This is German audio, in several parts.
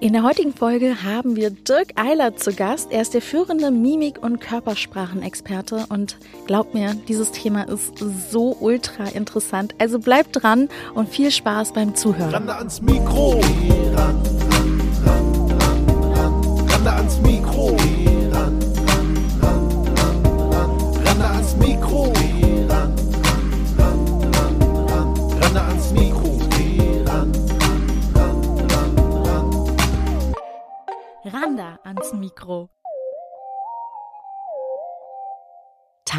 In der heutigen Folge haben wir Dirk Eilert zu Gast. Er ist der führende Mimik- und Körpersprachenexperte und glaubt mir, dieses Thema ist so ultra interessant. Also bleibt dran und viel Spaß beim Zuhören. Rande ans Mikro. Ran, ran, ran,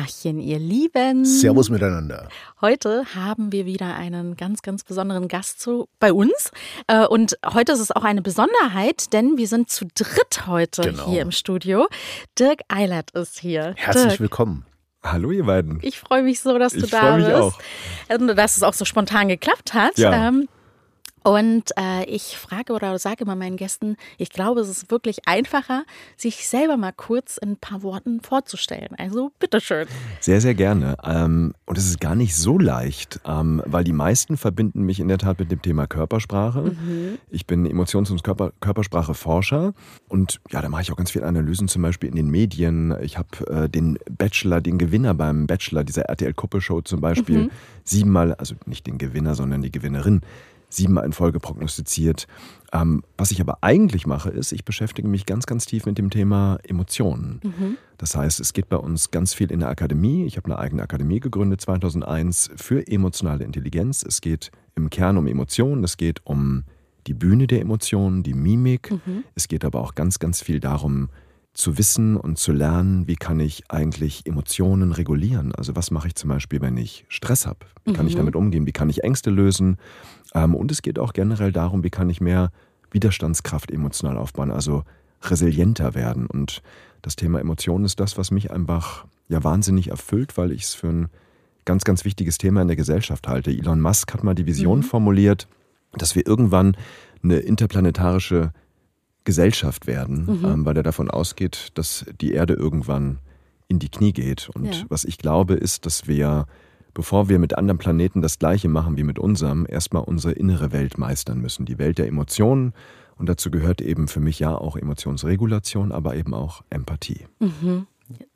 Tachchen, ihr Lieben. Servus miteinander. Heute haben wir wieder einen ganz, ganz besonderen Gast zu, bei uns. Äh, Und heute ist es auch eine Besonderheit, denn wir sind zu dritt heute Genau. hier im Studio. Dirk Eilert ist hier. Herzlich Dirk, willkommen. Hallo ihr beiden. ich freue mich so, dass du Ich da freu mich bist. auch. Und dass es auch so spontan geklappt hat. Ja. Ähm, und äh, ich frage oder sage immer meinen Gästen, ich glaube, es ist wirklich einfacher, sich selber mal kurz in ein paar Worten vorzustellen. Also bitteschön. Sehr, sehr gerne. Ähm, und es ist gar nicht so leicht, ähm, weil die meisten verbinden mich in der Tat mit dem Thema Körpersprache. Ich bin Emotions- und Körper Körpersprache-Forscher und ja, da mache ich auch ganz viele Analysen, zum Beispiel in den Medien. Ich habe äh, den Bachelor, den Gewinner beim Bachelor dieser RTL-Kuppelshow zum Beispiel siebenmal, also nicht den Gewinner, sondern die Gewinnerin, siebenmal in Folge prognostiziert. Ähm, was ich aber eigentlich mache, ist, ich beschäftige mich ganz, ganz tief mit dem Thema Emotionen. Das heißt, es geht bei uns ganz viel in der Akademie. Ich habe eine eigene Akademie gegründet 2001 für emotionale Intelligenz. Es geht im Kern um Emotionen, es geht um die Bühne der Emotionen, die Mimik. Es geht aber auch ganz, ganz viel darum, zu wissen und zu lernen, wie kann ich eigentlich Emotionen regulieren. Also was mache ich zum Beispiel, wenn ich Stress habe? Wie kann ich damit umgehen? Wie kann ich Ängste lösen? Ähm, und es geht auch generell darum, wie kann ich mehr Widerstandskraft emotional aufbauen, also resilienter werden. Und das Thema Emotionen ist das, was mich einfach ja wahnsinnig erfüllt, weil ich es für ein ganz, ganz wichtiges Thema in der Gesellschaft halte. Elon Musk hat mal die Vision formuliert, dass wir irgendwann eine interplanetarische Gesellschaft werden, ähm, weil er davon ausgeht, dass die Erde irgendwann in die Knie geht. Und Ja. was ich glaube, ist, dass wir, bevor wir mit anderen Planeten das Gleiche machen wie mit unserem, erstmal unsere innere Welt meistern müssen. Die Welt der Emotionen. Und dazu gehört eben für mich ja auch Emotionsregulation, aber eben auch Empathie.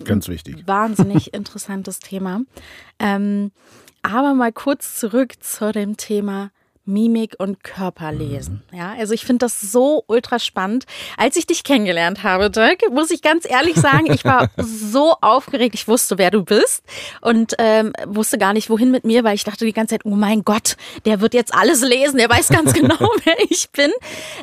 Ganz wichtig. Wahnsinnig interessantes Thema. Ähm, aber mal kurz zurück zu dem Thema Mimik und Körperlesen. Ja, also ich finde das so ultra spannend. Als ich dich kennengelernt habe, Dirk, muss ich ganz ehrlich sagen, ich war so aufgeregt. Ich wusste, wer du bist und ähm, wusste gar nicht, wohin mit mir, weil ich dachte die ganze Zeit, oh mein Gott, der wird jetzt alles lesen. Der weiß ganz genau, wer ich bin.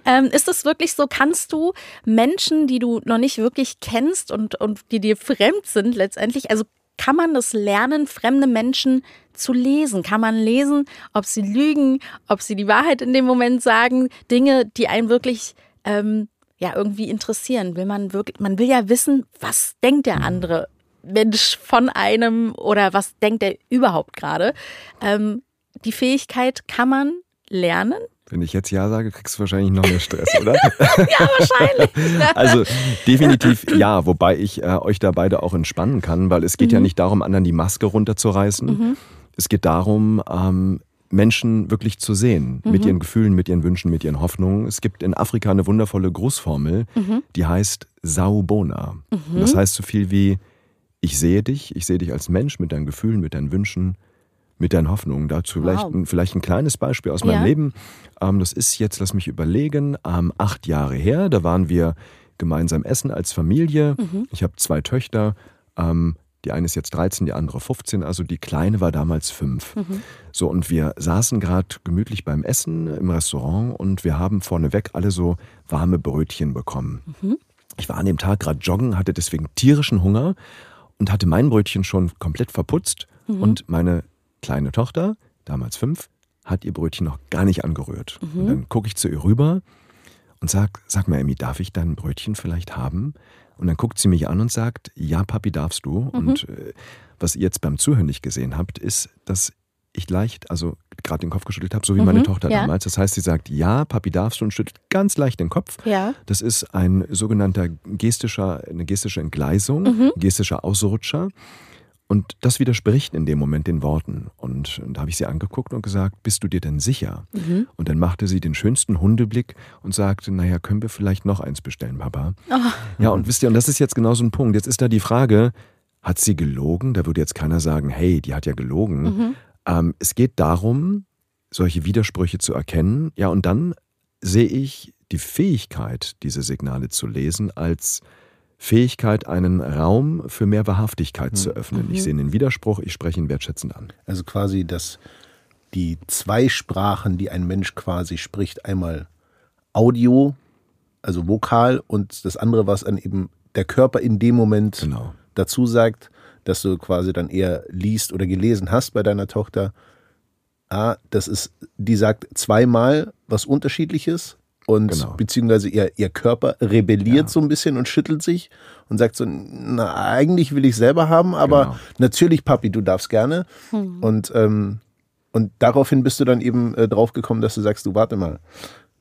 Ähm, ist das wirklich so? Kannst du Menschen, die du noch nicht wirklich kennst und, und die dir fremd sind letztendlich, also kann man das lernen, fremde Menschen zu lesen? Kann man lesen, ob sie lügen, ob sie die Wahrheit in dem Moment sagen, Dinge, die einen wirklich ähm, ja irgendwie interessieren? Will man wirklich, man will ja wissen, was denkt der andere Mensch von einem oder was denkt er überhaupt gerade? Ähm, die Fähigkeit kann man lernen? Wenn ich jetzt Ja sage, kriegst du wahrscheinlich noch mehr Stress, oder? Ja, wahrscheinlich. Also definitiv ja, wobei ich äh, euch da beide auch entspannen kann, weil es geht ja nicht darum, anderen die Maske runterzureißen. Es geht darum, ähm, Menschen wirklich zu sehen, mit ihren Gefühlen, mit ihren Wünschen, mit ihren Hoffnungen. Es gibt in Afrika eine wundervolle Grußformel, die heißt Saubona. Und Das heißt so viel wie, ich sehe dich, ich sehe dich als Mensch mit deinen Gefühlen, mit deinen Wünschen, mit deinen Hoffnungen. Dazu vielleicht, Wow. ein, vielleicht ein kleines Beispiel aus meinem Ja. Leben. Ähm, das ist jetzt, lass mich überlegen, ähm, acht Jahre her. Da waren wir gemeinsam essen als Familie. Ich habe zwei Töchter. Ähm, die eine ist jetzt 13, die andere 15. Also die Kleine war damals fünf. So, und wir saßen gerade gemütlich beim Essen im Restaurant und wir haben vorneweg alle so warme Brötchen bekommen. Ich war an dem Tag gerade joggen, hatte deswegen tierischen Hunger und hatte mein Brötchen schon komplett verputzt. Und meine kleine Tochter, damals fünf, hat ihr Brötchen noch gar nicht angerührt. Und dann gucke ich zu ihr rüber und sag, sag mal, Emmy, darf ich dein Brötchen vielleicht haben? Und dann guckt sie mich an und sagt, ja, Papi, darfst du. Und äh, was ihr jetzt beim Zuhören nicht gesehen habt, ist, dass ich leicht, also gerade den Kopf geschüttelt habe, so wie meine Tochter ja. damals. Das heißt, sie sagt, ja, Papi, darfst du und schüttelt ganz leicht den Kopf. Ja. Das ist ein sogenannter gestischer, eine gestische Entgleisung, gestischer Ausrutscher. Und das widerspricht in dem Moment den Worten. Und da habe ich sie angeguckt und gesagt, bist du dir denn sicher? Mhm. Und dann machte sie den schönsten Hundeblick und sagte, naja, können wir vielleicht noch eins bestellen, Papa? Oh. Ja, und wisst ihr, und das ist jetzt genau so ein Punkt. Jetzt ist da die Frage, hat sie gelogen? Da würde jetzt keiner sagen, hey, die hat ja gelogen. Mhm. Ähm, es geht darum, solche Widersprüche zu erkennen. Ja, und dann sehe ich die Fähigkeit, diese Signale zu lesen, als Fähigkeit, einen Raum für mehr Wahrhaftigkeit zu öffnen. Ich sehe den Widerspruch, ich spreche ihn wertschätzend an. Also quasi, dass die zwei Sprachen, die ein Mensch quasi spricht, einmal Audio, also Vokal und das andere, was dann eben der Körper in dem Moment Genau. dazu sagt, dass du quasi dann eher liest oder gelesen hast bei deiner Tochter. Ah, das ist, die sagt zweimal was Unterschiedliches und Genau. beziehungsweise ihr, ihr Körper rebelliert Ja. so ein bisschen und schüttelt sich und sagt so, na, eigentlich will ich selber haben, aber Genau. natürlich, Papi, du darfst gerne. Und, ähm, und daraufhin bist du dann eben äh, drauf gekommen, dass du sagst, du warte mal,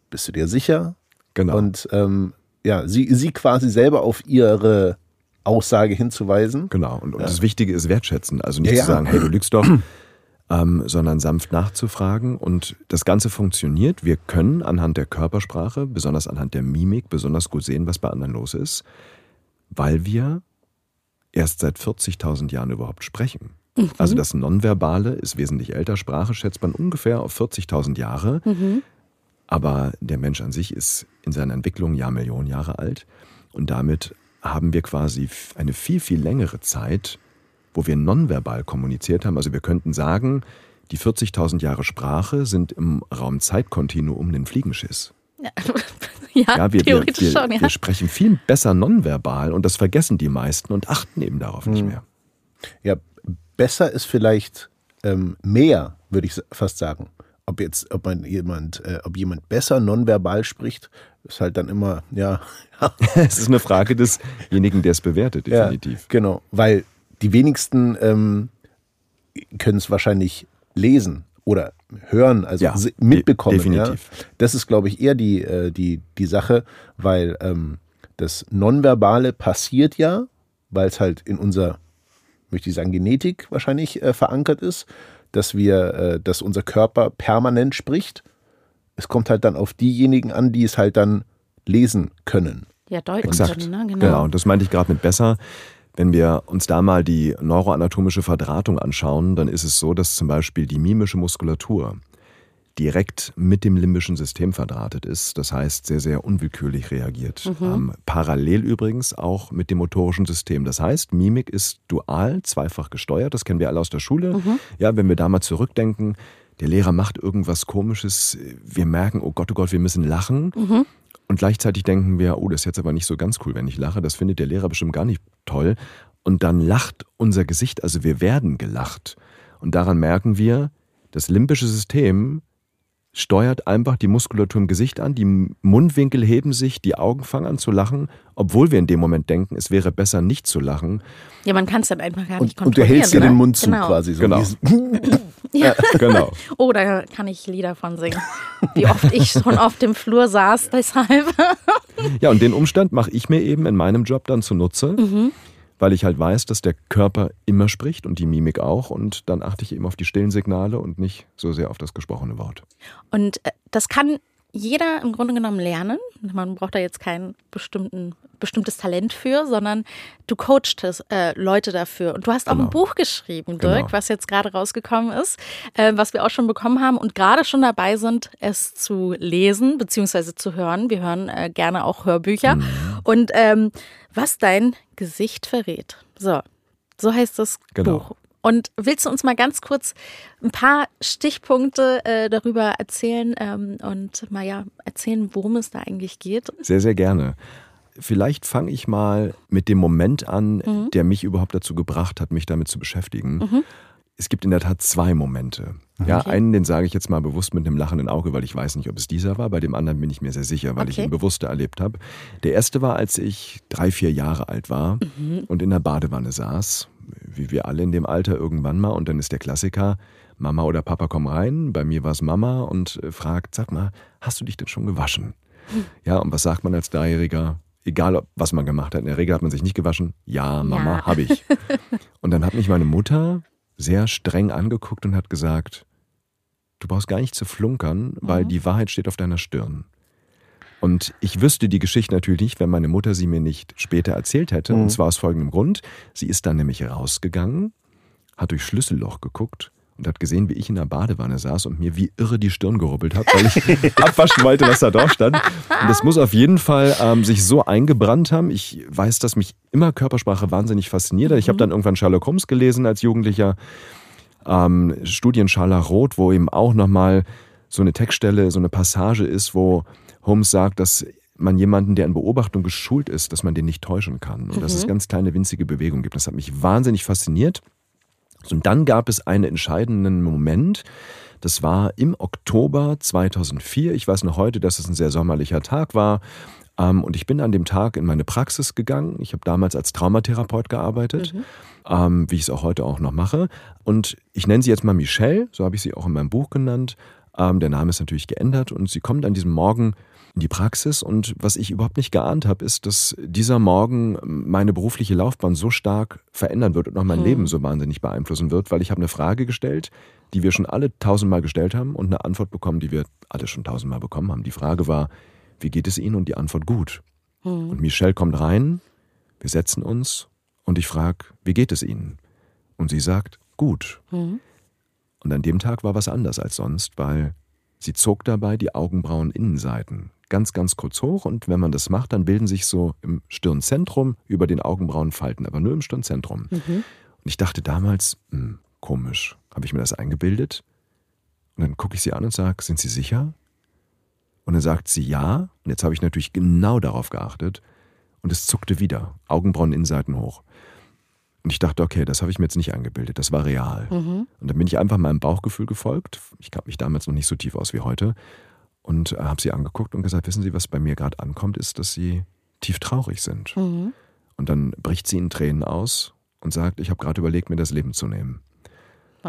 bist du dir sicher? Genau. Und ähm, ja, sie, sie quasi selber auf ihre Aussage hinzuweisen. Genau. Und, und das Wichtige ist wertschätzen. Also nicht Ja, ja. zu sagen, hey, du lügst doch, ähm, sondern sanft nachzufragen. Und das Ganze funktioniert. Wir können anhand der Körpersprache, besonders anhand der Mimik, besonders gut sehen, was bei anderen los ist, weil wir erst seit 40.000 Jahren überhaupt sprechen. Also das Nonverbale ist wesentlich älter. Sprache schätzt man ungefähr auf 40.000 Jahre. Aber der Mensch an sich ist in seiner Entwicklung Jahrmillionen Jahre alt. Und damit haben wir quasi eine viel, viel längere Zeit, wo wir nonverbal kommuniziert haben. Also wir könnten sagen, die 40.000 Jahre Sprache sind im Raum-Zeit-Kontinuum ein Fliegenschiss. ja, Ja, wir, wir, theoretisch wir, schon, ja. wir sprechen viel besser nonverbal und das vergessen die meisten und achten eben darauf nicht mehr. Ja, besser ist vielleicht ähm, mehr, würde ich fast sagen. Ob jetzt, ob man jemand, äh, ob jemand besser nonverbal spricht, ist halt dann immer, ja, Es ist eine Frage desjenigen, der es bewertet, definitiv. Ja, genau, weil die wenigsten ähm, können es wahrscheinlich lesen oder hören, also Ja, mitbekommen. de- definitiv. Ja. Das ist, glaube ich, eher die, äh, die, die Sache, weil ähm, das Nonverbale passiert ja, weil es halt in unserer, möchte ich sagen, Genetik wahrscheinlich äh, verankert ist, dass wir, äh, dass unser Körper permanent spricht. Es kommt halt dann auf diejenigen an, die es halt dann lesen können. Ja, deuten Exakt. können, ne? Genau. Genau. und das meinte ich gerade mit besser. Wenn wir uns da mal die neuroanatomische Verdrahtung anschauen, dann ist es so, dass zum Beispiel die mimische Muskulatur direkt mit dem limbischen System verdrahtet ist. Das heißt, sehr, sehr unwillkürlich reagiert. Ähm, parallel übrigens auch mit dem motorischen System. Das heißt, Mimik ist dual, zweifach gesteuert. Das kennen wir alle aus der Schule. Ja, wenn wir da mal zurückdenken, der Lehrer macht irgendwas Komisches. Wir merken, oh Gott, oh Gott, wir müssen lachen. Und gleichzeitig denken wir, oh, das ist jetzt aber nicht so ganz cool, wenn ich lache. Das findet der Lehrer bestimmt gar nicht toll. Und dann lacht unser Gesicht, also wir werden gelacht. Und daran merken wir, das limbische System steuert einfach die Muskulatur im Gesicht an, die Mundwinkel heben sich, die Augen fangen an zu lachen, obwohl wir in dem Moment denken, es wäre besser nicht zu lachen. Ja, man kann es dann einfach gar nicht Und, und du kontrollieren. hältst dir ne? den Mund zu genau. quasi. So Genau. Ja. Genau. Oh, da kann ich Lieder von singen. Wie oft ich schon auf dem Flur saß, deshalb. Ja, und den Umstand mache ich mir eben in meinem Job dann zunutze, weil ich halt weiß, dass der Körper immer spricht und die Mimik auch. Und dann achte ich eben auf die stillen Signale und nicht so sehr auf das gesprochene Wort. Und äh, das kann jeder im Grunde genommen lernen. Man braucht da jetzt kein bestimmtes Talent für, sondern du coachst es, äh, Leute dafür. Und du hast auch Genau. ein Buch geschrieben, Dirk, Genau. was jetzt gerade rausgekommen ist, äh, was wir auch schon bekommen haben und gerade schon dabei sind, es zu lesen bzw. zu hören. Wir hören äh, gerne auch Hörbücher. Mhm. Und ähm, was dein Gesicht verrät. So, so heißt das Genau. Buch. Und willst du uns mal ganz kurz ein paar Stichpunkte äh, darüber erzählen ähm, und mal ja erzählen, worum es da eigentlich geht? Sehr, sehr gerne. Vielleicht fange ich mal mit dem Moment an, der mich überhaupt dazu gebracht hat, mich damit zu beschäftigen. Es gibt in der Tat zwei Momente. Ja, Okay. einen, den sage ich jetzt mal bewusst mit einem lachenden Auge, weil ich weiß nicht, ob es dieser war. Bei dem anderen bin ich mir sehr sicher, weil ich Okay. ihn bewusster erlebt habe. Der erste war, als ich drei, vier Jahre alt war und in der Badewanne saß, wie wir alle in dem Alter irgendwann mal. Und dann ist der Klassiker, Mama oder Papa komm rein. Bei mir war es Mama und äh, fragt, sag mal, hast du dich denn schon gewaschen? Ja, und was sagt man als Dreijähriger? egal ob- was man gemacht hat. In der Regel hat man sich nicht gewaschen. Ja, Mama, Ja. habe ich. Und dann hat mich meine Mutter sehr streng angeguckt und hat gesagt, du brauchst gar nicht zu flunkern, weil die Wahrheit steht auf deiner Stirn. Und ich wüsste die Geschichte natürlich nicht, wenn meine Mutter sie mir nicht später erzählt hätte. Und zwar aus folgendem Grund. Sie ist dann nämlich rausgegangen, hat durch Schlüsselloch geguckt und hat gesehen, wie ich in der Badewanne saß und mir wie irre die Stirn gerubbelt habe, weil ich abwaschen wollte, was da drauf stand. Und das muss auf jeden Fall ähm, sich so eingebrannt haben. Ich weiß, dass mich immer Körpersprache wahnsinnig fasziniert hat. Ich habe dann irgendwann Sherlock Holmes gelesen als Jugendlicher ähm, Studien Scharlach-Roth, wo eben auch nochmal so eine Textstelle, so eine Passage ist, wo Holmes sagt, dass man jemanden, der in Beobachtung geschult ist, dass man den nicht täuschen kann. Und dass es ganz kleine, winzige Bewegungen gibt. Das hat mich wahnsinnig fasziniert. Und dann gab es einen entscheidenden Moment. Das war im Oktober 2004. Ich weiß noch heute, dass es ein sehr sommerlicher Tag war. Ähm, Und ich bin an dem Tag in meine Praxis gegangen. Ich habe damals als Traumatherapeut gearbeitet, ähm, wie ich es auch heute auch noch mache. Und ich nenne sie jetzt mal Michelle, so habe ich sie auch in meinem Buch genannt. Ähm, Der Name ist natürlich geändert und sie kommt an diesem Morgen in die Praxis. Und was ich überhaupt nicht geahnt habe, ist, dass dieser Morgen meine berufliche Laufbahn so stark verändern wird und auch mein Leben so wahnsinnig beeinflussen wird, weil ich habe eine Frage gestellt, die wir schon alle tausendmal gestellt haben und eine Antwort bekommen, die wir alle schon tausendmal bekommen haben. Die Frage war, wie geht es Ihnen? Und die Antwort gut. Und Michelle kommt rein, wir setzen uns und ich frage, wie geht es Ihnen? Und sie sagt, gut. Und an dem Tag war was anders als sonst, weil sie zog dabei die Augenbrauen-Innenseiten ganz, ganz kurz hoch und wenn man das macht, dann bilden sich so im Stirnzentrum über den Augenbrauen Falten, aber nur im Stirnzentrum. Und ich dachte damals, hm, komisch, habe ich mir das eingebildet? Und dann gucke ich sie an und sage, sind Sie sicher? Und dann sagt sie ja. Und jetzt habe ich natürlich genau darauf geachtet. Und es zuckte wieder, Augenbrauen-Innenseiten hoch. Und ich dachte, okay, das habe ich mir jetzt nicht eingebildet, das war real. Und dann bin ich einfach meinem Bauchgefühl gefolgt. Ich kannte mich damals noch nicht so tief aus wie heute. Und äh, habe sie angeguckt und gesagt, wissen Sie, was bei mir gerade ankommt, ist, dass Sie tief traurig sind. Und dann bricht sie in Tränen aus und sagt, ich habe gerade überlegt, mir das Leben zu nehmen.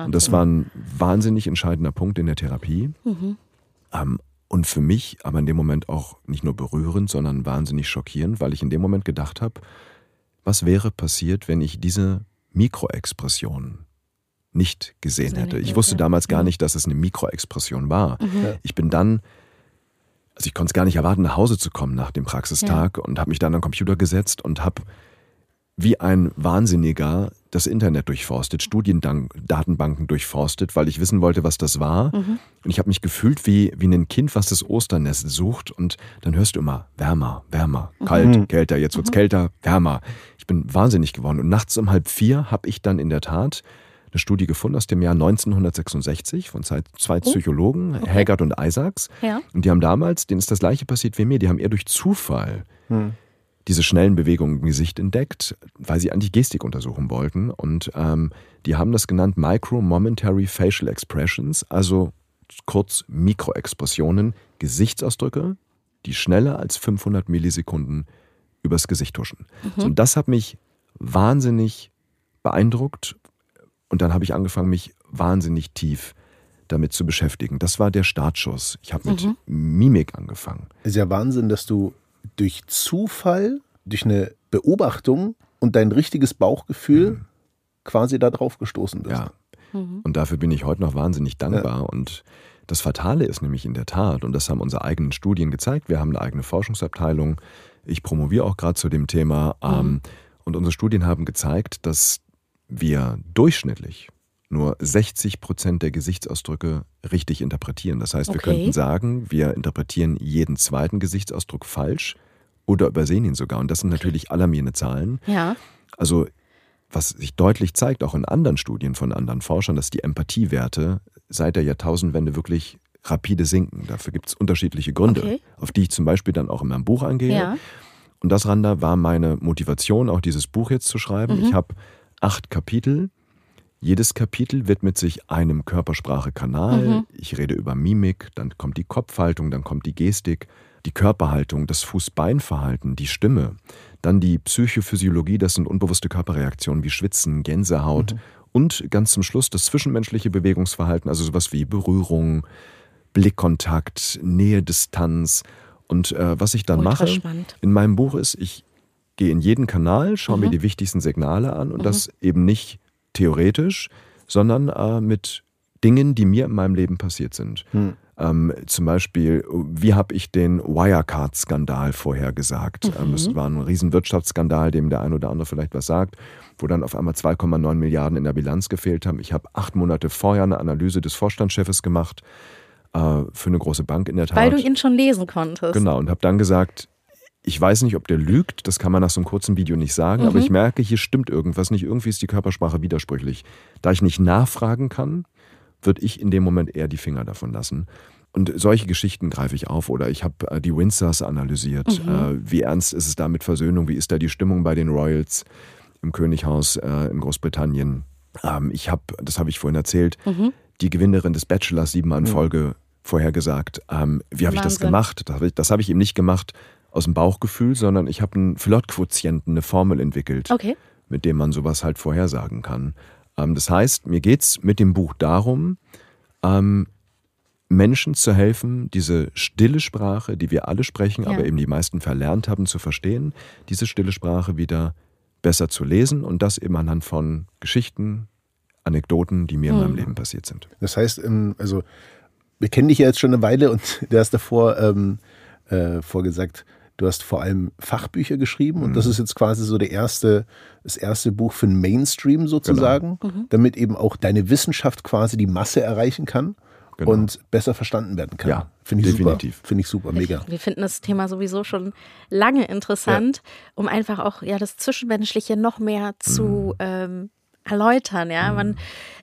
Und das war ein wahnsinnig entscheidender Punkt in der Therapie. Ähm, und für mich aber in dem Moment auch nicht nur berührend, sondern wahnsinnig schockierend, weil ich in dem Moment gedacht habe, was wäre passiert, wenn ich diese Mikroexpression nicht gesehen hätte. Ich wusste damals gar nicht, dass es eine Mikroexpression war. Ich bin dann, also ich konnte es gar nicht erwarten, nach Hause zu kommen nach dem Praxistag und habe mich dann an den Computer gesetzt und habe wie ein Wahnsinniger das Internet durchforstet, Studiendatenbanken durchforstet, weil ich wissen wollte, was das war. Und ich habe mich gefühlt wie, wie ein Kind, was das Osternest sucht. Und dann hörst du immer wärmer, wärmer, kalt, kälter, jetzt wird's kälter, wärmer. Ich bin wahnsinnig geworden. Und nachts um halb vier habe ich dann in der Tat eine Studie gefunden aus dem Jahr 1966 von zwei, zwei Psychologen, Haggard und Isaacs. Ja. Und die haben damals, denen ist das gleiche passiert wie mir, die haben eher durch Zufall diese schnellen Bewegungen im Gesicht entdeckt, weil sie eigentlich Gestik untersuchen wollten. Und ähm, die haben das genannt Micro-Momentary Facial Expressions, also kurz Mikroexpressionen, Gesichtsausdrücke, die schneller als 500 Millisekunden übers Gesicht huschen. So, und das hat mich wahnsinnig beeindruckt. Und dann habe ich angefangen, mich wahnsinnig tief damit zu beschäftigen. Das war der Startschuss. Ich habe mit Mimik angefangen. Es ist ja Wahnsinn, dass du durch Zufall, durch eine Beobachtung und dein richtiges Bauchgefühl quasi da drauf gestoßen bist. Ja. Und dafür bin ich heute noch wahnsinnig dankbar. Und das Fatale ist nämlich in der Tat, und das haben unsere eigenen Studien gezeigt, wir haben eine eigene Forschungsabteilung, ich promoviere auch gerade zu dem Thema, ähm, und unsere Studien haben gezeigt, dass wir durchschnittlich nur 60 Prozent der Gesichtsausdrücke richtig interpretieren. Das heißt, wir Okay. könnten sagen, wir interpretieren jeden zweiten Gesichtsausdruck falsch oder übersehen ihn sogar. Und das sind natürlich alarmierende Zahlen. Ja. Also was sich deutlich zeigt, auch in anderen Studien von anderen Forschern, dass die Empathiewerte seit der Jahrtausendwende wirklich rapide sinken. Dafür gibt es unterschiedliche Gründe, Okay. auf die ich zum Beispiel dann auch in meinem Buch eingehe. Ja. Und das, Randa, war meine Motivation, auch dieses Buch jetzt zu schreiben. Mhm. Ich habe acht Kapitel. Jedes Kapitel widmet sich einem Körpersprache-Kanal. Mhm. Ich rede über Mimik, dann kommt die Kopfhaltung, dann kommt die Gestik, die Körperhaltung, das Fuß-Bein-Verhalten, die Stimme, dann die Psychophysiologie, das sind unbewusste Körperreaktionen wie Schwitzen, Gänsehaut und ganz zum Schluss das zwischenmenschliche Bewegungsverhalten, also sowas wie Berührung, Blickkontakt, Nähe, Distanz Und äh, was ich dann Ultra mache spannend. in meinem Buch ist, ich gehe in jeden Kanal, schaue Mhm. mir die wichtigsten Signale an und das eben nicht theoretisch, sondern äh, mit Dingen, die mir in meinem Leben passiert sind. Hm. Ähm, zum Beispiel, wie habe ich den Wirecard-Skandal vorhergesagt? Ähm, es war ein riesen Wirtschaftsskandal, dem der ein oder andere vielleicht was sagt, wo dann auf einmal 2,9 Milliarden in der Bilanz gefehlt haben. Ich habe acht Monate vorher eine Analyse des Vorstandschefes gemacht äh, für eine große Bank in der Tat. Weil du ihn schon lesen konntest. Genau, und habe dann gesagt, ich weiß nicht, ob der lügt, das kann man nach so einem kurzen Video nicht sagen, aber ich merke, hier stimmt irgendwas nicht, irgendwie ist die Körpersprache widersprüchlich. Da ich nicht nachfragen kann, würde ich in dem Moment eher die Finger davon lassen. Und solche Geschichten greife ich auf oder ich habe äh, die Windsors analysiert. Äh, wie ernst ist es da mit Versöhnung? Wie ist da die Stimmung bei den Royals im Könighaus äh, in Großbritannien? Ähm, ich habe, das habe ich vorhin erzählt, die Gewinnerin des Bachelors siebenmal in Folge vorhergesagt. Ähm, wie habe ich das gemacht? Das habe ich, das habe ich eben nicht gemacht aus dem Bauchgefühl, sondern ich habe einen Flirtquotienten, eine Formel entwickelt Okay. mit dem man sowas halt vorhersagen kann. Ähm, das heißt, mir geht's mit dem Buch darum, ähm, Menschen zu helfen, diese stille Sprache, die wir alle sprechen, Ja. aber eben die meisten verlernt haben zu verstehen, diese stille Sprache wieder besser zu lesen und das eben anhand von Geschichten, Anekdoten, die mir in meinem Leben passiert sind. Das heißt, ähm, also wir kennen dich ja jetzt schon eine Weile und du hast davor ähm, äh, vorgesagt, du hast vor allem Fachbücher geschrieben und das Mhm. ist jetzt quasi so der erste, das erste Buch für den Mainstream sozusagen, Genau. damit eben auch deine Wissenschaft quasi die Masse erreichen kann Genau. und besser verstanden werden kann. Ja, Finde ich definitiv. super. Finde ich super, mega. Wir finden das Thema sowieso schon lange interessant, um einfach auch ja das Zwischenmenschliche noch mehr zu ähm, erläutern. Ja, man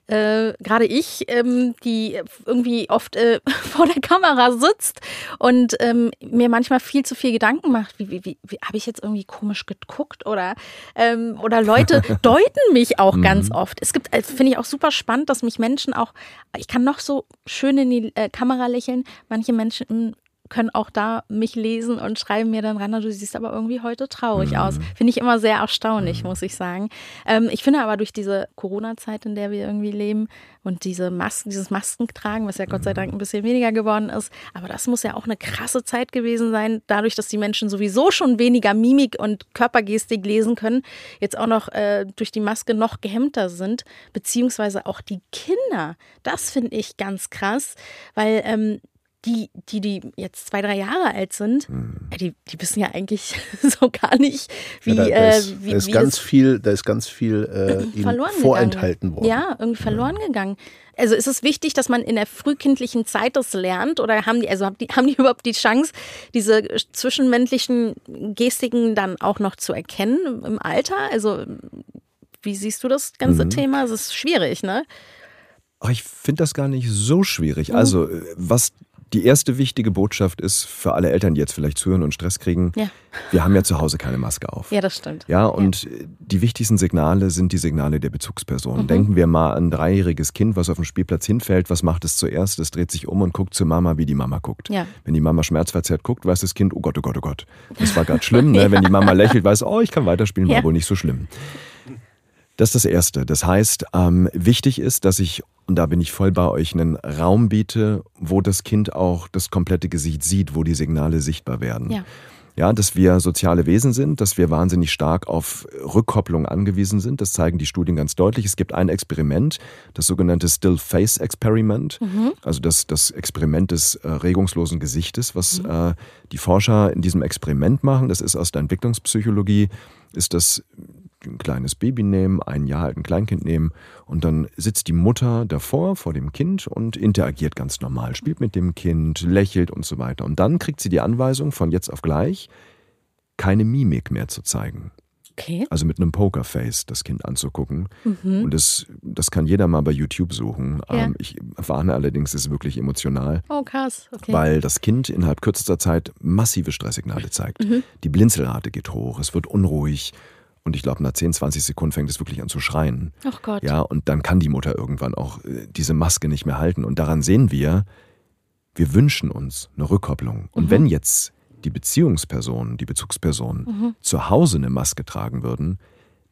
äh, gerade ich, ähm, die irgendwie oft äh, vor der Kamera sitzt und ähm, mir manchmal viel zu viel Gedanken macht. Wie, wie, wie, wie habe ich jetzt irgendwie komisch geguckt oder ähm, oder Leute deuten mich auch ganz oft. Es gibt, also finde ich auch super spannend, dass mich Menschen auch, ich kann noch so schön in die äh, Kamera lächeln. Manche Menschen können auch da mich lesen und schreiben mir dann ran, "Na, du siehst aber irgendwie heute traurig aus. Finde ich immer sehr erstaunlich, muss ich sagen. Ähm, ich finde aber durch diese Corona-Zeit, in der wir irgendwie leben und diese Masken, dieses Maskentragen, was ja Gott sei Dank ein bisschen weniger geworden ist, aber das muss ja auch eine krasse Zeit gewesen sein, dadurch, dass die Menschen sowieso schon weniger Mimik und Körpergestik lesen können, jetzt auch noch äh, durch die Maske noch gehemmter sind, beziehungsweise auch die Kinder. Das finde ich ganz krass, weil ähm, die, die, die jetzt zwei, drei Jahre alt sind, äh, die, die wissen ja eigentlich so gar nicht, wie, Mhm. ja, da, da äh, ist, wie, da ist wie ganz viel, da ist ganz viel äh, ihnen verloren vorenthalten gegangen. worden. Ja, irgendwie verloren gegangen. Also ist es wichtig, dass man in der frühkindlichen Zeit das lernt oder haben die, also haben die, haben die überhaupt die Chance, diese zwischenmännlichen Gestiken dann auch noch zu erkennen im Alter? Also wie siehst du das ganze Mhm. Thema? Es ist schwierig, ne? Ach, ich finde das gar nicht so Mhm. schwierig. Also, äh, was die erste wichtige Botschaft ist für alle Eltern, die jetzt vielleicht zuhören und Stress kriegen, Ja. wir haben ja zu Hause keine Maske auf. Ja, das stimmt. Ja, und äh, die wichtigsten Signale sind die Signale der Bezugsperson. Mhm. Denken wir mal an ein dreijähriges Kind, was auf dem Spielplatz hinfällt. Was macht es zuerst? Es dreht sich um und guckt zur Mama, wie die Mama guckt. Ja. Wenn die Mama schmerzverzerrt guckt, weiß das Kind, oh Gott, oh Gott, oh Gott. Das war gerade schlimm. Ne? Wenn die Mama lächelt, weiß, oh, ich kann weiterspielen, war Ja. wohl nicht so schlimm. Das ist das Erste. Das heißt, ähm, wichtig ist, dass ich, und da bin ich voll bei euch, einen Raum biete, wo das Kind auch das komplette Gesicht sieht, wo die Signale sichtbar werden. Ja. Ja, dass wir soziale Wesen sind, dass wir wahnsinnig stark auf Rückkopplung angewiesen sind. Das zeigen die Studien ganz deutlich. Es gibt ein Experiment, das sogenannte Still Face Experiment, also das, das Experiment des äh, regungslosen Gesichtes, was äh, die Forscher in diesem Experiment machen. Das ist aus der Entwicklungspsychologie, ist das ein kleines Baby nehmen, ein Jahr alt ein Kleinkind nehmen und dann sitzt die Mutter davor vor dem Kind und interagiert ganz normal, spielt mit dem Kind, lächelt und so weiter. Und dann kriegt sie die Anweisung von jetzt auf gleich, keine Mimik mehr zu zeigen. Okay. Also mit einem Pokerface das Kind anzugucken. Und das, das kann jeder mal bei YouTube suchen. Ja. Ähm, Ich warne allerdings, es ist wirklich emotional Oh, krass. Okay. weil das Kind innerhalb kürzester Zeit massive Stresssignale zeigt. Die Blinzelrate geht hoch, es wird unruhig und ich glaube, nach 10, 20 Sekunden fängt es wirklich an zu schreien. Ach Gott. Ja, und dann kann die Mutter irgendwann auch äh, diese Maske nicht mehr halten. Und daran sehen wir, wir wünschen uns eine Rückkopplung. Und wenn jetzt die Beziehungspersonen, die Bezugspersonen zu Hause eine Maske tragen würden,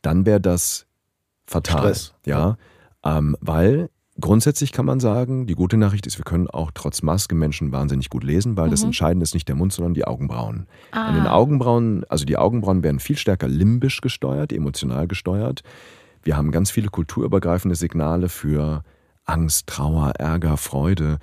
dann wäre das fatal. Stress. Ja, ähm, weil Grundsätzlich kann man sagen, die gute Nachricht ist, wir können auch trotz Maske Menschen wahnsinnig gut lesen, weil das Entscheidende ist nicht der Mund, sondern die Augenbrauen. An den Augenbrauen, also die Augenbrauen werden viel stärker limbisch gesteuert, emotional gesteuert. Wir haben ganz viele kulturübergreifende Signale für Angst, Trauer, Ärger, Freude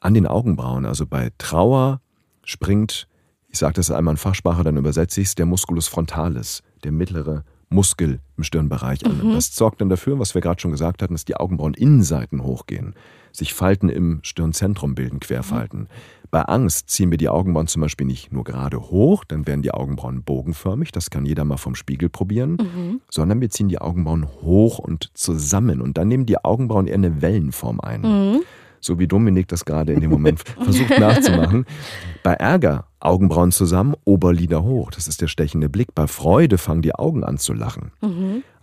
an den Augenbrauen. Also bei Trauer springt, ich sage das einmal in Fachsprache, dann übersetze ich es, der Musculus frontalis, der mittlere Muskel im Stirnbereich an. Das sorgt dann dafür, was wir gerade schon gesagt hatten, dass die Augenbrauen-Innenseiten hochgehen, sich Falten im Stirnzentrum bilden, Querfalten. Bei Angst ziehen wir die Augenbrauen zum Beispiel nicht nur gerade hoch, dann werden die Augenbrauen bogenförmig, das kann jeder mal vom Spiegel probieren, sondern wir ziehen die Augenbrauen hoch und zusammen und dann nehmen die Augenbrauen eher eine Wellenform ein. So wie Dominik das gerade in dem Moment versucht nachzumachen. Bei Ärger Augenbrauen zusammen, Oberlider hoch. Das ist der stechende Blick. Bei Freude fangen die Augen an zu lachen.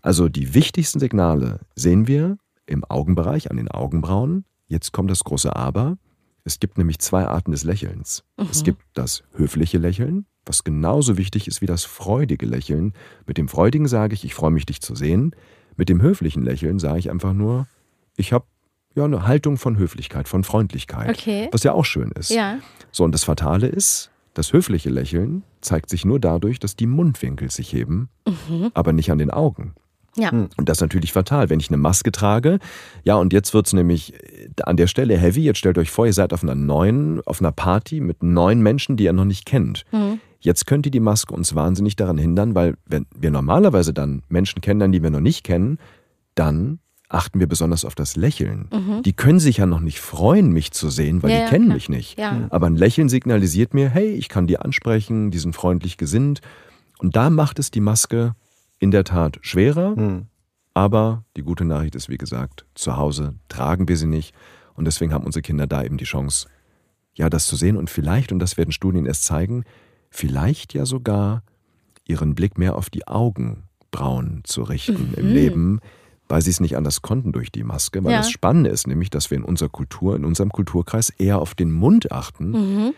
Also die wichtigsten Signale sehen wir im Augenbereich, an den Augenbrauen. Jetzt kommt das große Aber. Es gibt nämlich zwei Arten des Lächelns. Es gibt das höfliche Lächeln, was genauso wichtig ist wie das freudige Lächeln. Mit dem freudigen sage ich, ich freue mich, dich zu sehen. Mit dem höflichen Lächeln sage ich einfach nur, ich habe ja eine Haltung von Höflichkeit, von Freundlichkeit, Okay. was ja auch schön ist. Ja. So, und das Fatale ist, das höfliche Lächeln zeigt sich nur dadurch, dass die Mundwinkel sich heben, aber nicht an den Augen. Ja. Und das ist natürlich fatal, wenn ich eine Maske trage. Ja, und jetzt wird's nämlich äh, an der Stelle heavy. Jetzt stellt euch vor, ihr seid auf einer neuen, auf einer Party mit neun Menschen, die ihr noch nicht kennt. Jetzt könnte die Maske uns wahnsinnig daran hindern, weil wenn wir normalerweise dann Menschen kennenlernen, die wir noch nicht kennen, dann achten wir besonders auf das Lächeln. Die können sich ja noch nicht freuen, mich zu sehen, weil Ja, die ja, kennen klar. mich nicht. Ja. Aber ein Lächeln signalisiert mir, hey, ich kann die ansprechen, die sind freundlich gesinnt. Und da macht es die Maske in der Tat schwerer. Aber die gute Nachricht ist, wie gesagt, zu Hause tragen wir sie nicht. Und deswegen haben unsere Kinder da eben die Chance, ja, das zu sehen und vielleicht, und das werden Studien erst zeigen, vielleicht ja sogar ihren Blick mehr auf die Augenbrauen zu richten im Leben, weil sie es nicht anders konnten durch die Maske. Weil Ja. das Spannende ist nämlich, dass wir in unserer Kultur, in unserem Kulturkreis eher auf den Mund achten,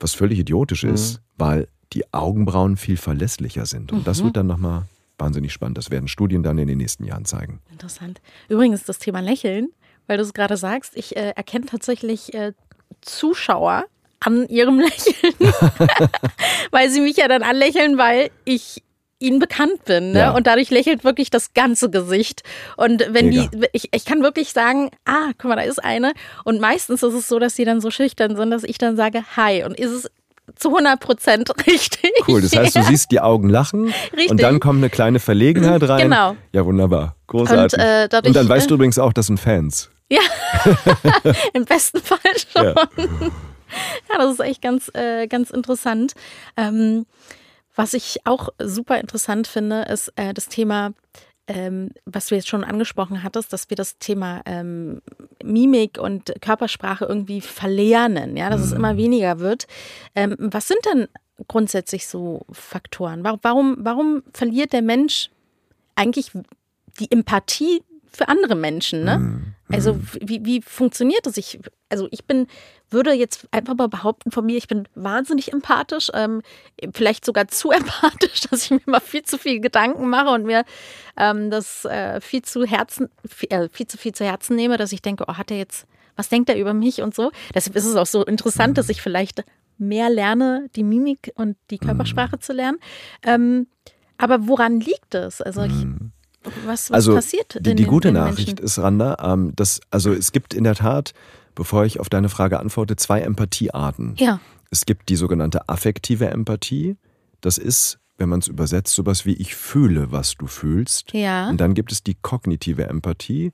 was völlig idiotisch ist, weil die Augenbrauen viel verlässlicher sind. Und das wird dann nochmal wahnsinnig spannend. Das werden Studien dann in den nächsten Jahren zeigen. Interessant. Übrigens das Thema Lächeln, weil du es gerade sagst, ich äh, erkenne tatsächlich äh, Zuschauer an ihrem Lächeln, weil sie mich ja dann anlächeln, weil ich ihnen bekannt bin. Ne? Ja. Und dadurch lächelt wirklich das ganze Gesicht. Und wenn Mega. die, ich, ich kann wirklich sagen, ah, guck mal, da ist eine. Und meistens ist es so, dass sie dann so schüchtern sind, dass ich dann sage, hi. Und ist es zu 100 Prozent richtig. Cool, das heißt, du siehst die Augen lachen Richtig. und dann kommt eine kleine Verlegenheit rein. Genau. Ja, wunderbar. Großartig. Und, äh, dadurch, und dann weißt äh, du übrigens auch, das sind Fans. Ja, im besten Fall schon. Ja. Ja, das ist echt ganz, äh, ganz interessant. Ähm, was ich auch super interessant finde, ist äh, das Thema, ähm, was du jetzt schon angesprochen hattest, dass wir das Thema ähm, Mimik und Körpersprache irgendwie verlernen, ja, dass es immer weniger wird. Ähm, was sind denn grundsätzlich so Faktoren? Warum, warum, warum verliert der Mensch eigentlich die Empathie für andere Menschen, ne? Also wie, wie funktioniert das? Ich, also ich bin, würde jetzt einfach mal behaupten von mir, ich bin wahnsinnig empathisch, ähm, vielleicht sogar zu empathisch, dass ich mir mal viel zu viel Gedanken mache und mir ähm, das äh, viel zu Herzen, viel, äh, viel zu viel zu Herzen nehme, dass ich denke, oh, hat er jetzt, was denkt er über mich und so. Deshalb ist es auch so interessant, dass ich vielleicht mehr lerne, die Mimik und die Körpersprache zu lernen. Ähm, aber woran liegt es? Also ich, was, was also passiert? die, die gute den Nachricht Menschen? ist, Randa, ähm, dass, also es gibt in der Tat, bevor ich auf deine Frage antworte, zwei Empathiearten. Ja. Es gibt die sogenannte affektive Empathie. Das ist, wenn man es übersetzt, sowas wie ich fühle, was du fühlst. Ja. Und dann gibt es die kognitive Empathie.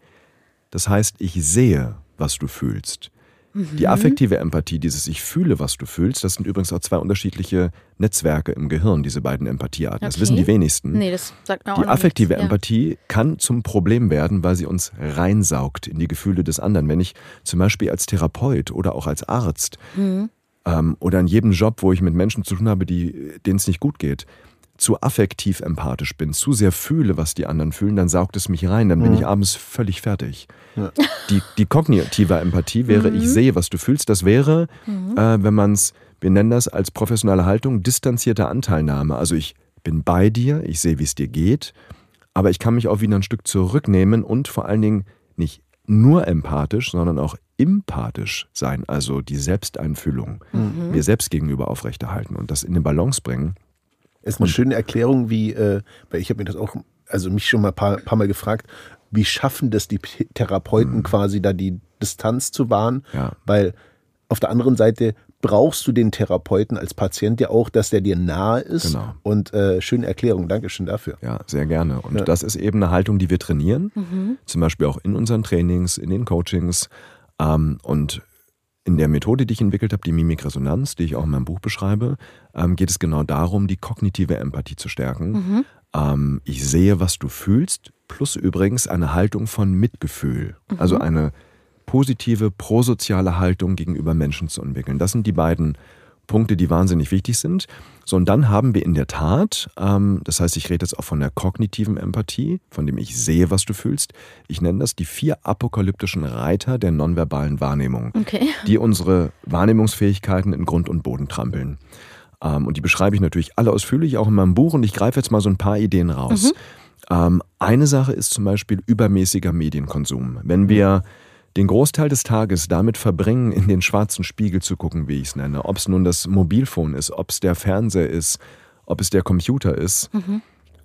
Das heißt, ich sehe, was du fühlst. Die Mhm. affektive Empathie, dieses Ich fühle, was du fühlst, das sind übrigens auch zwei unterschiedliche Netzwerke im Gehirn, diese beiden Empathiearten. Das Okay. wissen die wenigsten. Nee, das sagt mir auch Die affektive nichts. Ja. Empathie kann zum Problem werden, weil sie uns reinsaugt in die Gefühle des anderen. Wenn ich zum Beispiel als Therapeut oder auch als Arzt Mhm. ähm, oder in jedem Job, wo ich mit Menschen zu tun habe, denen es nicht gut geht, zu affektiv empathisch bin, zu sehr fühle, was die anderen fühlen, dann saugt es mich rein, dann bin ich abends völlig fertig. Die, die kognitive Empathie wäre, ich sehe, was du fühlst, das wäre, äh, wenn man es, wir nennen das als professionelle Haltung, distanzierte Anteilnahme. Also ich bin bei dir, ich sehe, wie es dir geht, aber ich kann mich auch wieder ein Stück zurücknehmen und vor allen Dingen nicht nur empathisch, sondern auch empathisch sein, also die Selbsteinfühlung mir selbst gegenüber aufrechterhalten und das in den Balance bringen. Ist eine schöne Erklärung, wie, äh, weil ich habe mir das auch, also mich schon mal ein paar, paar Mal gefragt, wie schaffen das die Therapeuten quasi da die Distanz zu wahren? Ja. Weil auf der anderen Seite brauchst du den Therapeuten als Patient ja auch, dass der dir nahe ist. Genau. Und äh, schöne Erklärung, Dankeschön dafür. Ja, sehr gerne. Und Ja. das ist eben eine Haltung, die wir trainieren, zum Beispiel auch in unseren Trainings, in den Coachings. Ähm, und in der Methode, die ich entwickelt habe, die Mimikresonanz, die ich auch in meinem Buch beschreibe, ähm, geht es genau darum, die kognitive Empathie zu stärken. Ähm, ich sehe, was du fühlst, plus übrigens eine Haltung von Mitgefühl. Also eine positive, prosoziale Haltung gegenüber Menschen zu entwickeln. Das sind die beiden Punkte, die wahnsinnig wichtig sind. So, und dann haben wir in der Tat, ähm, das heißt, ich rede jetzt auch von der kognitiven Empathie, von dem ich sehe, was du fühlst. Ich nenne das die vier apokalyptischen Reiter der nonverbalen Wahrnehmung, Okay. die unsere Wahrnehmungsfähigkeiten in Grund und Boden trampeln. Ähm, und die beschreibe ich natürlich alle ausführlich, auch in meinem Buch. Und ich greife jetzt mal so ein paar Ideen raus. Ähm, eine Sache ist zum Beispiel übermäßiger Medienkonsum. Wenn wir den Großteil des Tages damit verbringen, in den schwarzen Spiegel zu gucken, wie ich es nenne, ob es nun das Mobilfon ist, ob es der Fernseher ist, ob es der Computer ist.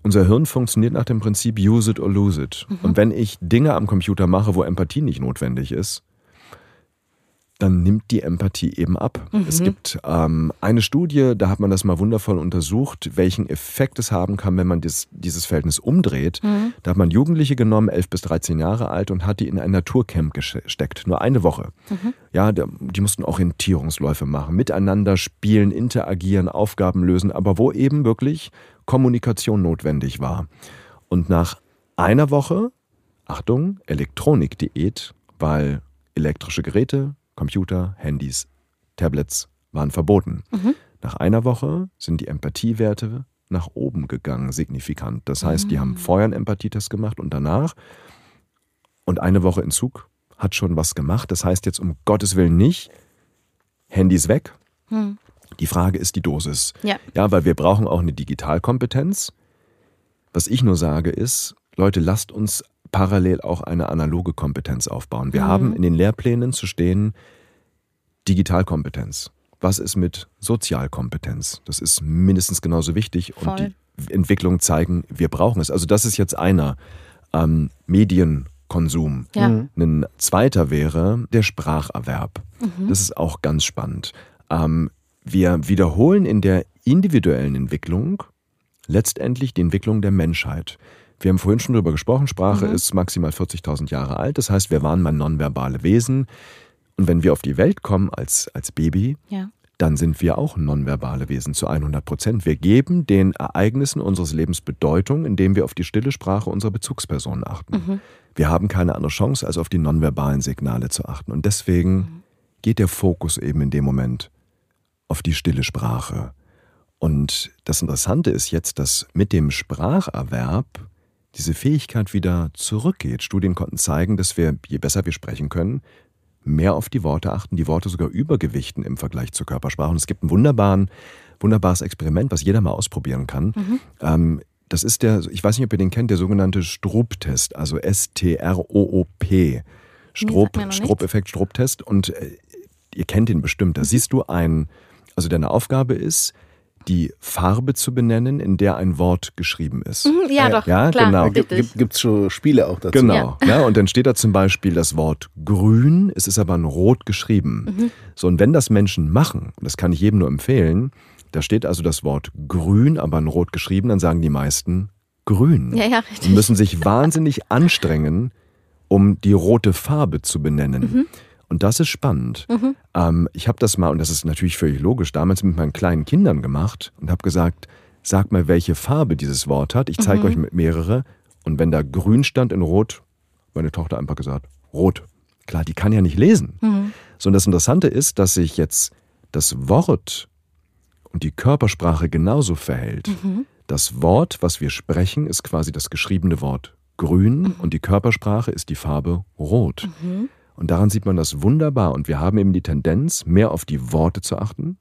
Unser Hirn funktioniert nach dem Prinzip use it or lose it. Und wenn ich Dinge am Computer mache, wo Empathie nicht notwendig ist, dann nimmt die Empathie eben ab. Es gibt ähm, eine Studie, da hat man das mal wundervoll untersucht, welchen Effekt es haben kann, wenn man dies, dieses Verhältnis umdreht. Da hat man Jugendliche genommen, 11 bis 13 Jahre alt, und hat die in ein Naturcamp gesteckt. Nur eine Woche. Ja, der- die mussten Orientierungsläufe machen, miteinander spielen, interagieren, Aufgaben lösen, aber wo eben wirklich Kommunikation notwendig war. Und nach einer Woche, Achtung, Elektronikdiät, weil elektrische Geräte, Computer, Handys, Tablets waren verboten. Nach einer Woche sind die Empathiewerte nach oben gegangen, signifikant. Das heißt, die haben vorher einen Empathietest gemacht und danach. Und eine Woche Entzug hat schon was gemacht. Das heißt jetzt um Gottes Willen nicht, Handys weg. Die Frage ist die Dosis. Ja. Ja, weil wir brauchen auch eine Digitalkompetenz. Was ich nur sage ist, Leute, lasst uns parallel auch eine analoge Kompetenz aufbauen. Wir haben in den Lehrplänen zu stehen Digitalkompetenz. Was ist mit Sozialkompetenz? Das ist mindestens genauso wichtig und Voll. die Entwicklungen zeigen, wir brauchen es. Also das ist jetzt einer ähm, Medienkonsum. Ja. Ein zweiter wäre der Spracherwerb. Das ist auch ganz spannend. Ähm, wir wiederholen in der individuellen Entwicklung letztendlich die Entwicklung der Menschheit. Wir haben vorhin schon darüber gesprochen, Sprache ist maximal 40.000 Jahre alt. Das heißt, wir waren mal nonverbale Wesen. Und wenn wir auf die Welt kommen als, als Baby, Ja. dann sind wir auch nonverbale Wesen zu 100 Prozent. Wir geben den Ereignissen unseres Lebens Bedeutung, indem wir auf die stille Sprache unserer Bezugspersonen achten. Wir haben keine andere Chance, als auf die nonverbalen Signale zu achten. Und deswegen geht der Fokus eben in dem Moment auf die stille Sprache. Und das Interessante ist jetzt, dass mit dem Spracherwerb diese Fähigkeit wieder zurückgeht. Studien konnten zeigen, dass wir, je besser wir sprechen können, mehr auf die Worte achten, die Worte sogar übergewichten im Vergleich zur Körpersprache. Und es gibt ein wunderbaren, wunderbares Experiment, was jeder mal ausprobieren kann. Ähm, das ist der, ich weiß nicht, ob ihr den kennt, der sogenannte Stroop-Test, also S-T-R-O-O-P. Stroop, nichts. Stroop-Effekt, Stroop-Test. Und äh, ihr kennt ihn bestimmt. Da siehst du ein, also deine Aufgabe ist, die Farbe zu benennen, in der ein Wort geschrieben ist. Mhm, Ja, doch, Ja, klar. genau. Gibt es schon Spiele auch dazu? Genau. Ja. und dann steht da zum Beispiel das Wort grün, es ist aber in rot geschrieben. So, und wenn das Menschen machen, und das kann ich jedem nur empfehlen, da steht also das Wort grün, aber in rot geschrieben, dann sagen die meisten grün. Ja, ja, richtig. Und müssen sich wahnsinnig anstrengen, um die rote Farbe zu benennen. Und das ist spannend. Ähm, ich habe das mal, und das ist natürlich völlig logisch, damals mit meinen kleinen Kindern gemacht und habe gesagt, sag mal, welche Farbe dieses Wort hat. Ich zeige euch mit mehrere. Und wenn da grün stand in rot, meine Tochter einfach gesagt, rot. Klar, die kann ja nicht lesen. So, und das Interessante ist, dass sich jetzt das Wort und die Körpersprache genauso verhält. Das Wort, was wir sprechen, ist quasi das geschriebene Wort grün und die Körpersprache ist die Farbe rot. Und daran sieht man das wunderbar. Und wir haben eben die Tendenz, mehr auf die Worte zu achten,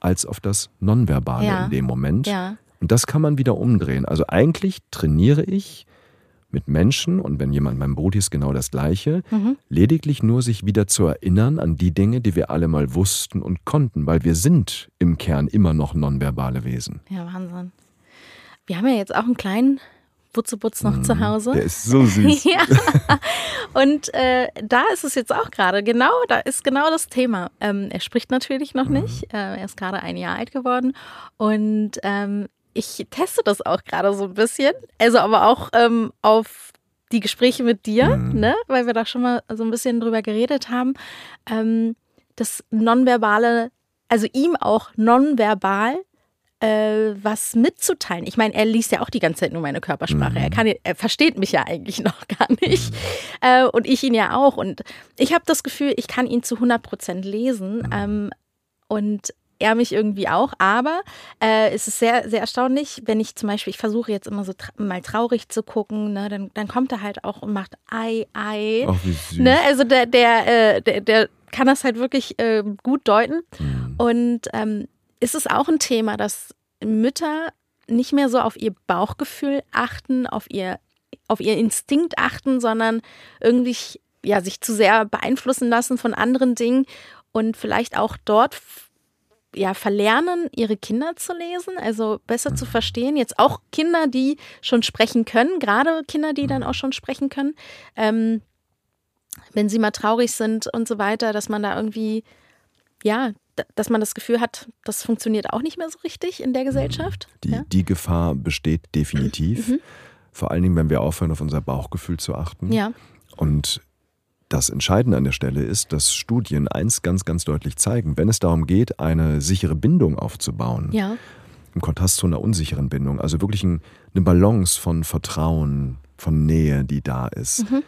als auf das Nonverbale Ja. in dem Moment. Ja. Und das kann man wieder umdrehen. Also eigentlich trainiere ich mit Menschen und wenn jemand mein Brudi ist, genau das Gleiche. Lediglich nur sich wieder zu erinnern an die Dinge, die wir alle mal wussten und konnten, weil wir sind im Kern immer noch nonverbale Wesen. Ja, Wahnsinn. Wir haben ja jetzt auch einen kleinen Butzebutz noch zu Hause. Mhm. Der ist so süß. Ja. Und äh, da ist es jetzt auch gerade, genau, da ist genau das Thema. Ähm, er spricht natürlich noch nicht. Äh, er ist gerade ein Jahr alt geworden. Und ähm, ich teste das auch gerade so ein bisschen. Also aber auch ähm, auf die Gespräche mit dir, ne? weil wir da schon mal so ein bisschen drüber geredet haben. Ähm, das Nonverbale, also ihm auch nonverbal äh, was mitzuteilen. Ich meine, er liest ja auch die ganze Zeit nur meine Körpersprache. Er, kann, er versteht mich ja eigentlich noch gar nicht. Äh, und ich ihn ja auch. Und ich habe das Gefühl, ich kann ihn zu 100 Prozent lesen. Ähm, und er mich irgendwie auch. Aber äh, es ist sehr, sehr erstaunlich, wenn ich zum Beispiel, ich versuche jetzt immer so tra mal traurig zu gucken, ne, dann, dann kommt er halt auch und macht Ei, Ei. Ach, wie süß. Ne? Also der, der, äh, der, der kann das halt wirklich äh, gut deuten. Und ähm, ist es auch ein Thema, dass Mütter nicht mehr so auf ihr Bauchgefühl achten, auf ihr, auf ihr Instinkt achten, sondern irgendwie ja, sich zu sehr beeinflussen lassen von anderen Dingen und vielleicht auch dort ja, verlernen, ihre Kinder zu lesen, also besser zu verstehen. Jetzt auch Kinder, die schon sprechen können, gerade Kinder, die dann auch schon sprechen können. Ähm, wenn sie mal traurig sind und so weiter, dass man da irgendwie, ja, dass man das Gefühl hat, das funktioniert auch nicht mehr so richtig in der Gesellschaft. Die, ja? die Gefahr besteht definitiv. Vor allen Dingen, wenn wir aufhören, auf unser Bauchgefühl zu achten. ja, Und das Entscheidende an der Stelle ist, dass Studien eins ganz, ganz deutlich zeigen, wenn es darum geht, eine sichere Bindung aufzubauen, ja, im Kontrast zu einer unsicheren Bindung, also wirklich ein, eine Balance von Vertrauen, von Nähe, die da ist. Mhm.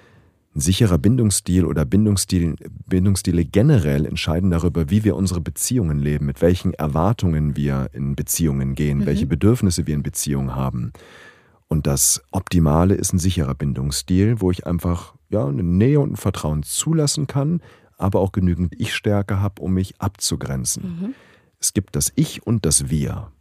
Ein sicherer Bindungsstil oder Bindungsstil, Bindungsstile generell entscheiden darüber, wie wir unsere Beziehungen leben, mit welchen Erwartungen wir in Beziehungen gehen, Mhm. welche Bedürfnisse wir in Beziehungen haben. Und das Optimale ist ein sicherer Bindungsstil, wo ich einfach ja, eine Nähe und ein Vertrauen zulassen kann, aber auch genügend Ich-Stärke habe, um mich abzugrenzen. Es gibt das Ich und das Wir.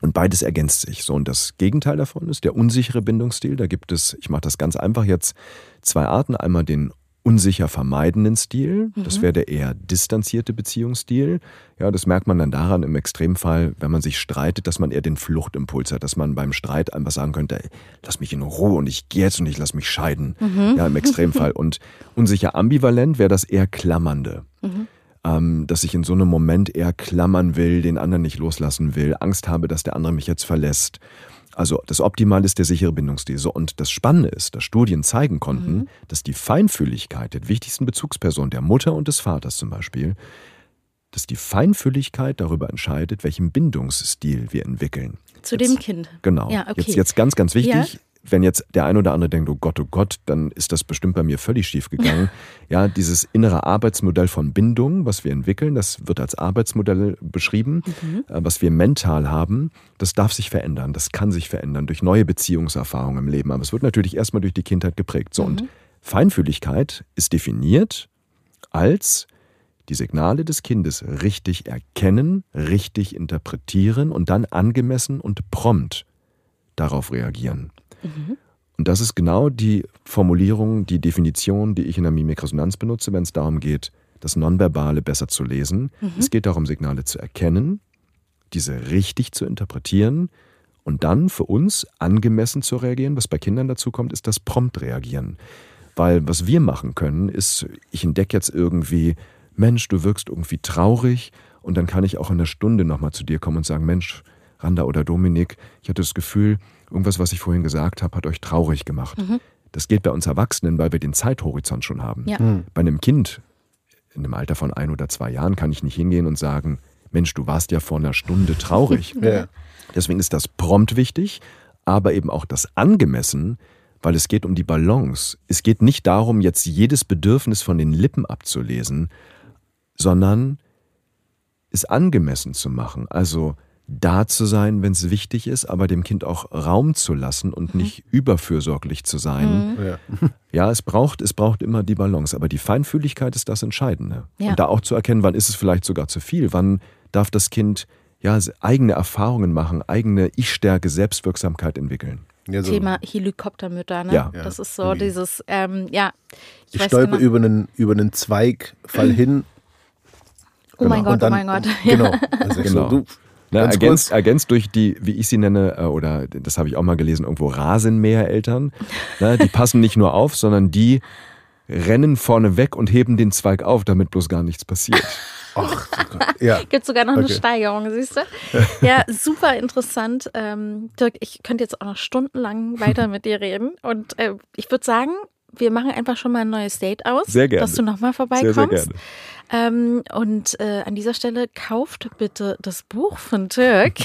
Und beides ergänzt sich. So, und das Gegenteil davon ist der unsichere Bindungsstil. Da gibt es, ich mache das ganz einfach jetzt, zwei Arten. Einmal den unsicher vermeidenden Stil. Das wäre der eher distanzierte Beziehungsstil. Ja, das merkt man dann daran im Extremfall, wenn man sich streitet, dass man eher den Fluchtimpuls hat, dass man beim Streit einfach sagen könnte, ey, lass mich in Ruhe und ich gehe jetzt und ich lass mich scheiden. Ja, im Extremfall. Und unsicher ambivalent wäre das eher klammernde ähm, dass ich in so einem Moment eher klammern will, den anderen nicht loslassen will, Angst habe, dass der andere mich jetzt verlässt. Also das Optimale ist der sichere Bindungsstil. So, und das Spannende ist, dass Studien zeigen konnten, dass die Feinfühligkeit der wichtigsten Bezugsperson, der Mutter und des Vaters zum Beispiel, dass die Feinfühligkeit darüber entscheidet, welchen Bindungsstil wir entwickeln. zu Jetzt- dem Kind. Genau. Ja, okay. jetzt, jetzt ganz, ganz wichtig. Ja. Wenn jetzt der ein oder andere denkt, oh Gott, oh Gott, dann ist das bestimmt bei mir völlig schief gegangen. ja, dieses innere Arbeitsmodell von Bindung, was wir entwickeln, das wird als Arbeitsmodell beschrieben, Mhm. äh, was wir mental haben, das darf sich verändern, das kann sich verändern durch neue Beziehungserfahrungen im Leben. Aber es wird natürlich erstmal durch die Kindheit geprägt. So, Mhm. und Feinfühligkeit ist definiert als die Signale des Kindes richtig erkennen, richtig interpretieren und dann angemessen und prompt darauf reagieren. Und das ist genau die Formulierung, die Definition, die ich in der Mimikresonanz benutze, wenn es darum geht, das Nonverbale besser zu lesen. Es geht darum, Signale zu erkennen, diese richtig zu interpretieren und dann für uns angemessen zu reagieren. Was bei Kindern dazu kommt, ist das prompt reagieren. Weil was wir machen können, ist, ich entdecke jetzt irgendwie, Mensch, du wirkst irgendwie traurig und dann kann ich auch in einer Stunde nochmal zu dir kommen und sagen, Mensch, Randa oder Dominik, ich hatte das Gefühl, irgendwas, was ich vorhin gesagt habe, hat euch traurig gemacht. Das geht bei uns Erwachsenen, weil wir den Zeithorizont schon haben. Ja. Bei einem Kind in einem Alter von ein oder zwei Jahren kann ich nicht hingehen und sagen, Mensch, du warst ja vor einer Stunde traurig. Ja. Deswegen ist das prompt wichtig, aber eben auch das angemessen, weil es geht um die Balance. Es geht nicht darum, jetzt jedes Bedürfnis von den Lippen abzulesen, sondern es angemessen zu machen. Also da zu sein, wenn es wichtig ist, aber dem Kind auch Raum zu lassen und nicht überfürsorglich zu sein. Ja. Ja, es braucht, es braucht immer die Balance, aber die Feinfühligkeit ist das Entscheidende. Ja. Und da auch zu erkennen, wann ist es vielleicht sogar zu viel, wann darf das Kind ja eigene Erfahrungen machen, eigene Ich-Stärke, Selbstwirksamkeit entwickeln. Ja, so. Thema Helikoptermütter. Ne? Ja. Das ist so dieses, ähm, ja. Ich, Ich weiß stolper genau. über einen, über einen Zweig, fall hin. Oh mein Genau. Gott, Und oh mein Gott. Genau. Also Genau. So, du, Na, ganz ergänzt, ergänzt durch die, wie ich sie nenne, äh, oder das habe ich auch mal gelesen, irgendwo Rasenmähereltern. Ne, die passen nicht nur auf, sondern die rennen vorne weg und heben den Zweig auf, damit bloß gar nichts passiert. Ach, ja. Gibt sogar noch eine Okay. Steigerung, siehst du? Ja, super interessant. Ähm, Dirk, ich könnte jetzt auch noch stundenlang weiter mit dir reden. Und äh, ich würde sagen, wir machen einfach schon mal ein neues Date aus, Sehr gerne. dass du nochmal vorbeikommst. Sehr, sehr gerne. Ähm, und äh, an dieser Stelle kauft bitte das Buch von Dirk.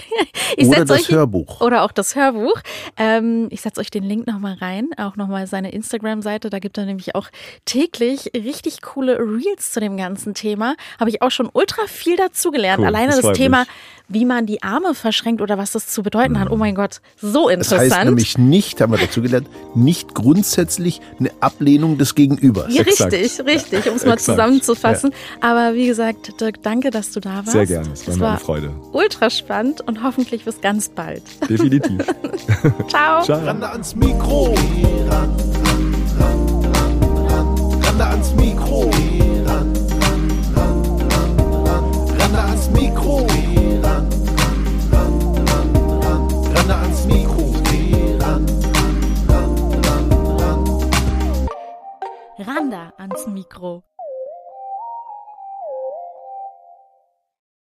Ich Oder das euch- Hörbuch. Oder auch das Hörbuch. Ähm, ich setze euch den Link nochmal rein, auch nochmal seine Instagram-Seite. Da gibt er nämlich auch täglich richtig coole Reels zu dem ganzen Thema. Habe ich auch schon ultra viel dazugelernt. Cool, Alleine das das, Thema. Wie man die Arme verschränkt oder was das zu bedeuten hat. Oh mein Gott, so Das interessant. heißt nämlich nicht, haben wir dazu gelernt, nicht grundsätzlich eine Ablehnung des Gegenübers. ja, Exakt. richtig, richtig, um es mal zusammenzufassen. Aber wie gesagt, Dirk, danke, dass du da warst. Sehr gerne. Es war Es mir eine war Freude. ultra spannend und hoffentlich bis ganz bald. Definitiv. Ciao. Ciao. Rande ans Mikro. Ran, ran, ran, ran, ran. Rande ans Mikro. Randa ans Mikro.